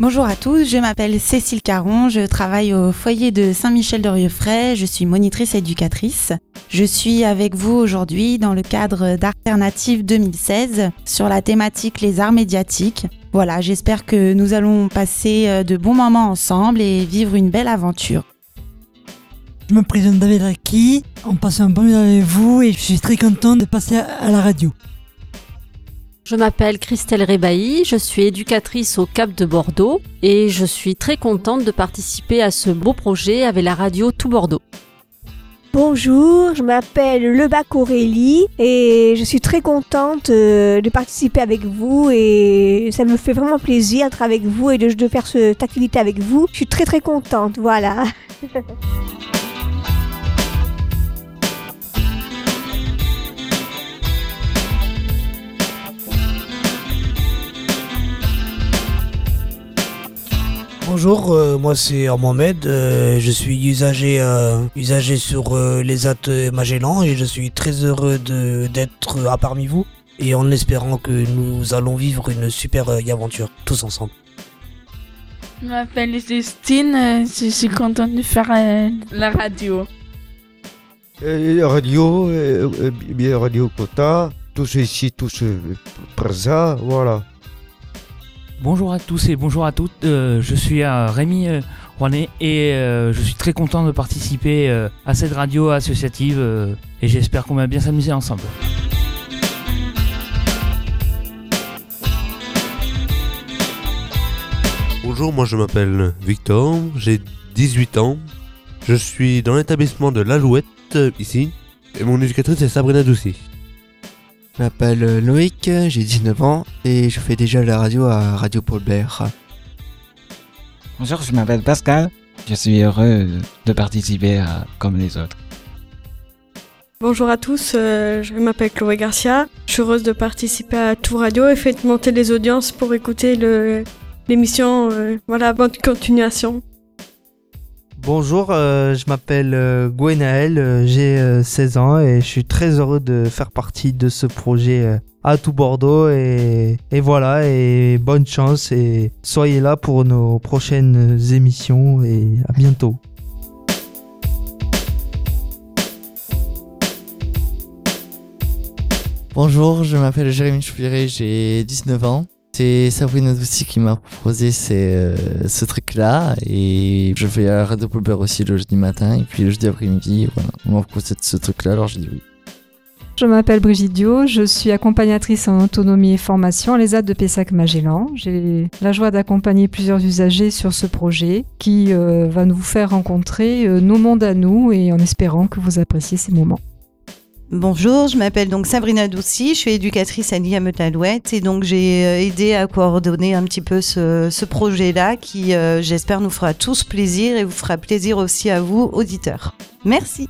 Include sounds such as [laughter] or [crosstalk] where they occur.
Bonjour à tous, je m'appelle Cécile Caron, je travaille au foyer de Saint-Michel de Rieuxfray, je suis monitrice éducatrice. Je suis avec vous aujourd'hui dans le cadre d'Alternative 2016 sur la thématique les arts médiatiques. Voilà, j'espère que nous allons passer euh, de bons moments ensemble et vivre une belle aventure. Je me présente David Raki, on passe un bon moment avec vous et je suis très content de passer à la radio. Je m'appelle Christelle Rébailly, je suis éducatrice au Cap de Bordeaux et je suis très contente de participer à ce beau projet avec la radio Tout Bordeaux. Bonjour, je m'appelle Lebac Aurélie et je suis très contente euh, de participer avec vous et ça me fait vraiment plaisir d'être avec vous et de, de faire cette activité avec vous. Je suis très très contente, voilà. [laughs] Bonjour, euh, moi c'est Mohamed, euh, je suis usager, euh, usager sur les AT Magellan et je suis très heureux d'être parmi vous et en espérant que nous allons vivre une super aventure tous ensemble. Je m'appelle Justine, je suis contente de faire la radio. radio, bien Radio Cota, tous ici, tous présents, voilà. Bonjour à tous et bonjour à toutes, euh, je suis euh, Rémi euh, Rouanet et je suis très content de participer à cette radio associative et j'espère qu'on va bien s'amuser ensemble. Bonjour, moi je m'appelle Victor, j'ai 18 ans, je suis dans l'établissement de l'Alouette ici et mon éducatrice est Sabrina Doucy. Je m'appelle euh, Loïc, j'ai 19 ans et je fais déjà la radio à Radio Paul Bonjour, je m'appelle Pascal. Je suis heureux de participer à Comme les autres. Bonjour à tous, euh, je m'appelle Chloé Garcia. Je suis heureuse de participer à Tout Radio et faites monter les audiences pour écouter l'émission. Euh, voilà, bonne continuation. Bonjour, euh, je m'appelle euh, Gwenaël, euh, j'ai 16 ans et je suis très heureux de faire partie de ce projet à tout Bordeaux et, voilà et bonne chance et soyez là pour nos prochaines émissions et à bientôt. Bonjour, je m'appelle Jérémy Choupiré, j'ai 19 ans. C'est Sabrina Doucy qui m'a proposé euh, ce truc-là. Et je fais à Radio Pulper aussi le jeudi matin. Et puis le jeudi après-midi, voilà, on m'a proposé ce truc-là, alors j'ai dit oui. Je m'appelle Brigitte Dio, je suis accompagnatrice en autonomie et formation à l'ESAD de Pessac-Magellan. J'ai la joie d'accompagner plusieurs usagers sur ce projet qui euh, va nous faire rencontrer euh, nos mondes à nous et en espérant que vous appréciez ces moments. Bonjour, je m'appelle donc Sabrina Doucy, je suis éducatrice à l'IAME-Talouette et donc j'ai euh, aidé à coordonner un petit peu ce, projet-là qui, euh, j'espère, nous fera tous plaisir et vous fera plaisir aussi à vous, auditeurs. Merci.